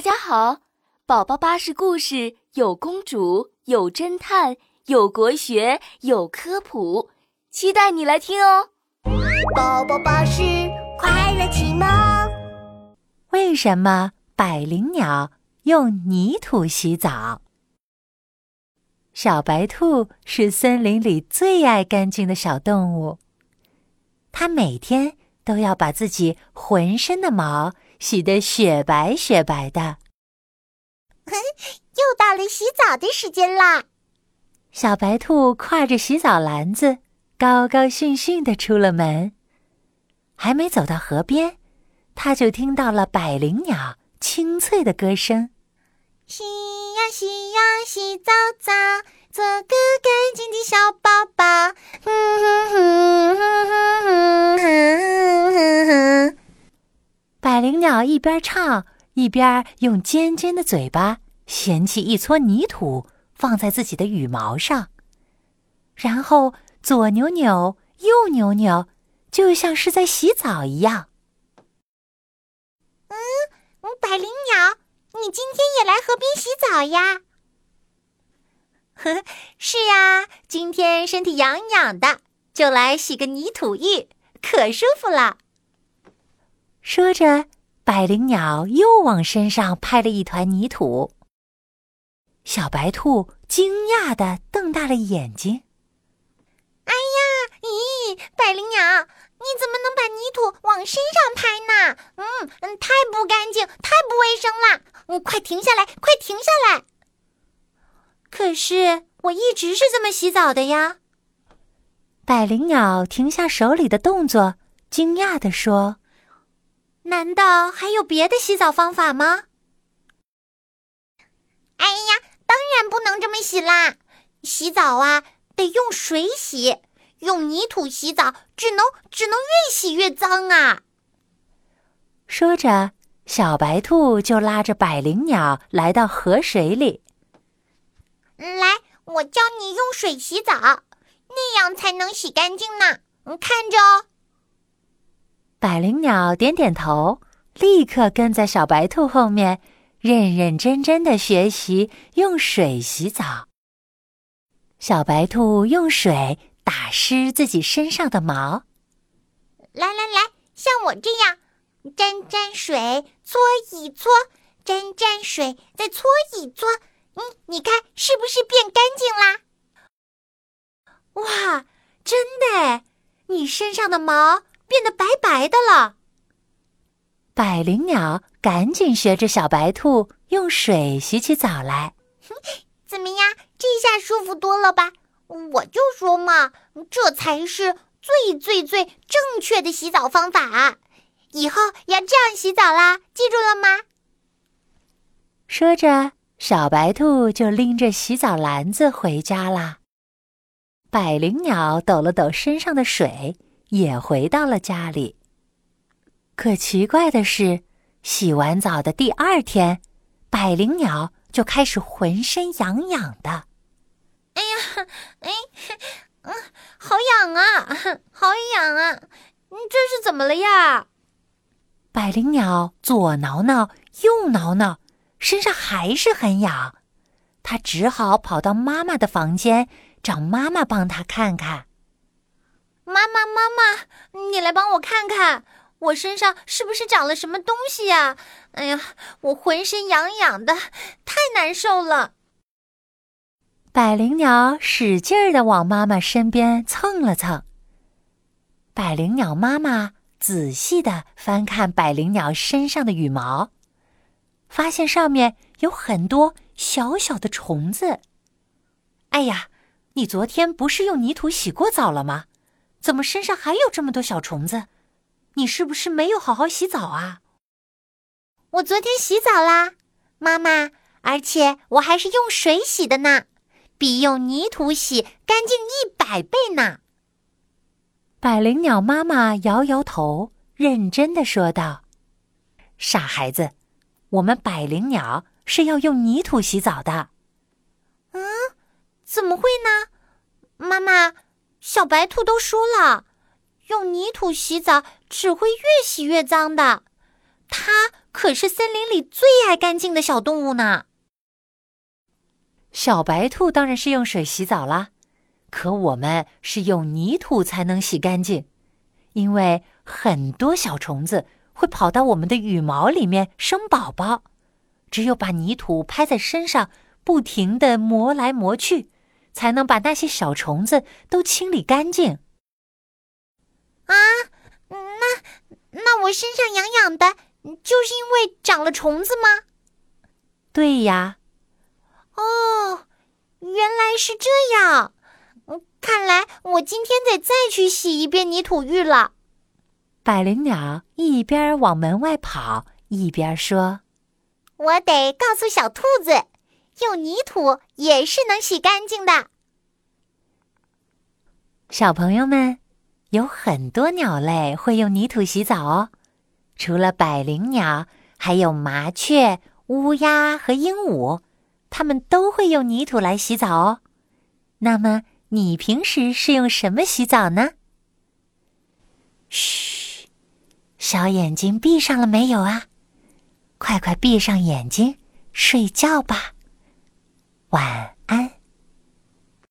大家好，宝宝巴士故事有公主，有侦探，有国学，有科普，期待你来听哦。宝宝巴士快乐启蒙。为什么百灵鸟用泥土洗澡？小白兔是森林里最爱干净的小动物，它每天都要把自己浑身的毛。洗得雪白雪白的，又到了洗澡的时间啦！小白兔挎着洗澡篮子，高高兴兴的出了门。还没走到河边，它就听到了百灵鸟清脆的歌声：“洗呀洗呀洗澡澡，做个干净的小宝宝。”百灵鸟一边唱，一边用尖尖的嘴巴衔起一撮泥土，放在自己的羽毛上，然后左扭扭，右扭扭，就像是在洗澡一样。嗯，百灵鸟，你今天也来河边洗澡呀？呵，是呀，今天身体痒痒的，就来洗个泥土浴，可舒服了。说着，百灵鸟又往身上拍了一团泥土。小白兔惊讶的瞪大了眼睛：“哎呀，咦，百灵鸟，你怎么能把泥土往身上拍呢？嗯嗯，太不干净，太不卫生了！嗯，快停下来，快停下来！可是我一直是这么洗澡的呀。”百灵鸟停下手里的动作，惊讶的说。难道还有别的洗澡方法吗？哎呀，当然不能这么洗啦！洗澡啊，得用水洗，用泥土洗澡，只能只能越洗越脏啊！说着，小白兔就拉着百灵鸟来到河水里。来，我教你用水洗澡，那样才能洗干净呢。你看着哦。百灵鸟点点头，立刻跟在小白兔后面，认认真真的学习用水洗澡。小白兔用水打湿自己身上的毛。来来来，像我这样，沾沾水，搓一搓，沾沾水，再搓一搓。嗯，你看是不是变干净啦？哇，真的！你身上的毛。变得白白的了。百灵鸟赶紧学着小白兔用水洗起澡来。怎么样？这下舒服多了吧？我就说嘛，这才是最最最正确的洗澡方法。以后要这样洗澡啦，记住了吗？说着，小白兔就拎着洗澡篮子回家啦。百灵鸟抖了抖身上的水。也回到了家里。可奇怪的是，洗完澡的第二天，百灵鸟就开始浑身痒痒的。哎呀，哎，嗯，好痒啊，好痒啊！你这是怎么了呀？百灵鸟左挠挠，右挠挠，身上还是很痒。它只好跑到妈妈的房间，找妈妈帮它看看。妈妈，妈妈，你来帮我看看，我身上是不是长了什么东西呀？哎呀，我浑身痒痒的，太难受了。百灵鸟使劲儿的往妈妈身边蹭了蹭。百灵鸟妈妈仔细的翻看百灵鸟身上的羽毛，发现上面有很多小小的虫子。哎呀，你昨天不是用泥土洗过澡了吗？怎么身上还有这么多小虫子？你是不是没有好好洗澡啊？我昨天洗澡啦，妈妈，而且我还是用水洗的呢，比用泥土洗干净一百倍呢。百灵鸟妈妈摇摇头，认真的说道：“傻孩子，我们百灵鸟是要用泥土洗澡的。”嗯，怎么会呢？妈妈。小白兔都说了，用泥土洗澡只会越洗越脏的。它可是森林里最爱干净的小动物呢。小白兔当然是用水洗澡啦，可我们是用泥土才能洗干净，因为很多小虫子会跑到我们的羽毛里面生宝宝，只有把泥土拍在身上，不停的磨来磨去，才能把那些小虫子都清理干净。啊，那那我身上痒痒的，就是因为长了虫子吗？对呀。哦，原来是这样。嗯，看来我今天得再去洗一遍泥土浴了。百灵鸟一边往门外跑，一边说：“我得告诉小兔子，用泥土也是能洗干净的。”小朋友们，有很多鸟类会用泥土洗澡哦。除了百灵鸟，还有麻雀、乌鸦和鹦鹉。它们都会用泥土来洗澡哦。那么，你平时是用什么洗澡呢？嘘，小眼睛闭上了没有啊？快快闭上眼睛，睡觉吧。晚安。